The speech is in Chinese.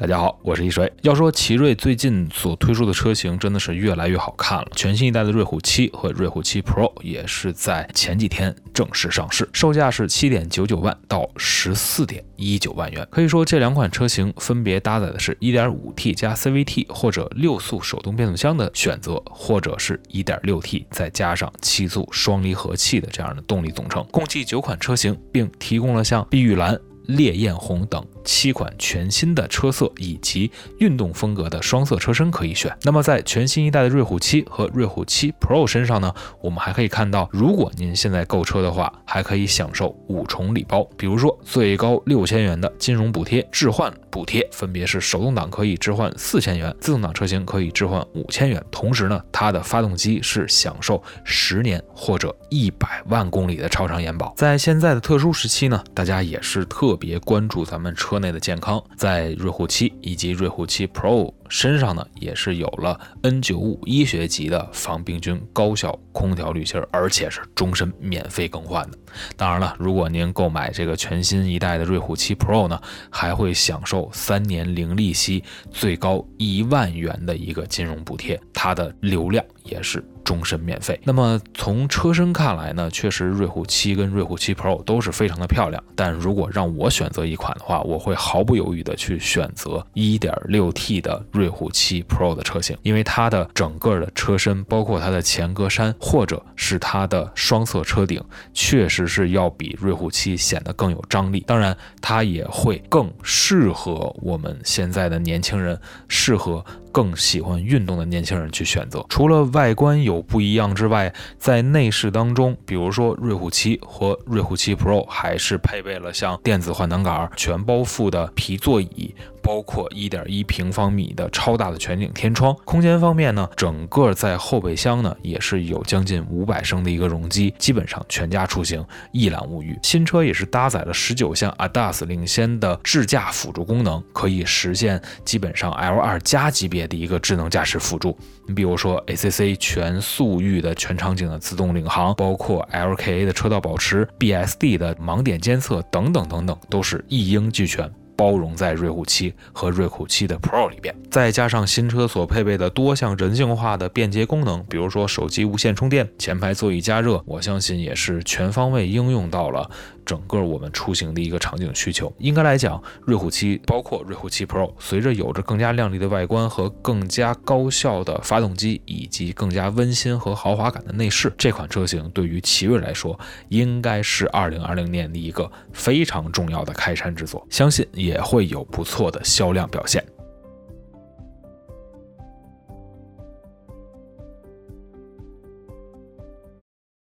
大家好，我是一水。要说奇瑞最近所推出的车型真的是越来越好看了，全新一代的瑞虎七和瑞虎七 Pro 也是在前几天正式上市，售价是七点九九万到十四点一九万元。可以说这两款车型分别搭载的是一点五 T 加 CVT 或者六速手动变速箱的选择，或者是一点六 T 再加上七速双离合器的这样的动力总成，共计九款车型，并提供了像碧玉蓝。烈焰红等七款全新的车色以及运动风格的双色车身可以选。那么在全新一代的瑞虎七和瑞虎七 Pro 身上呢，我们还可以看到，如果您现在购车的话，还可以享受五重礼包，比如说最高六千元的金融补贴、置换补贴，分别是手动挡可以置换四千元，自动挡车型可以置换五千元。同时呢，它的发动机是享受十年或者一百万公里的超长延保。在现在的特殊时期呢，大家也是特。别关注咱们车内的健康，在瑞虎七以及瑞虎七 Pro 身上呢，也是有了 N95 医学级的防病菌高效空调滤芯，而且是终身免费更换的。当然了，如果您购买这个全新一代的瑞虎七 Pro 呢，还会享受三年零利息、最高一万元的一个金融补贴，它的流量也是。终身免费。那么从车身看来呢，确实瑞虎七跟瑞虎七 Pro 都是非常的漂亮。但如果让我选择一款的话，我会毫不犹豫的去选择 1.6T 的瑞虎七 Pro 的车型，因为它的整个的车身，包括它的前格栅或者是它的双侧车顶，确实是要比瑞虎七显得更有张力。当然，它也会更适合我们现在的年轻人，适合。更喜欢运动的年轻人去选择。除了外观有不一样之外，在内饰当中，比如说瑞虎七和瑞虎七 Pro 还是配备了像电子换挡杆、全包覆的皮座椅。包括一点一平方米的超大的全景天窗，空间方面呢，整个在后备箱呢也是有将近五百升的一个容积，基本上全家出行一览无余。新车也是搭载了十九项 ADAS 领先的智驾辅助功能，可以实现基本上 L2 加级别的一个智能驾驶辅助。你比如说 ACC 全速域的全场景的自动领航，包括 LKA 的车道保持、BSD 的盲点监测等等等等，都是一应俱全。包容在瑞虎七和瑞虎七的 Pro 里边，再加上新车所配备的多项人性化的便捷功能，比如说手机无线充电、前排座椅加热，我相信也是全方位应用到了。整个我们出行的一个场景需求，应该来讲，瑞虎七包括瑞虎七 Pro，随着有着更加亮丽的外观和更加高效的发动机，以及更加温馨和豪华感的内饰，这款车型对于奇瑞来说，应该是二零二零年的一个非常重要的开山之作，相信也会有不错的销量表现。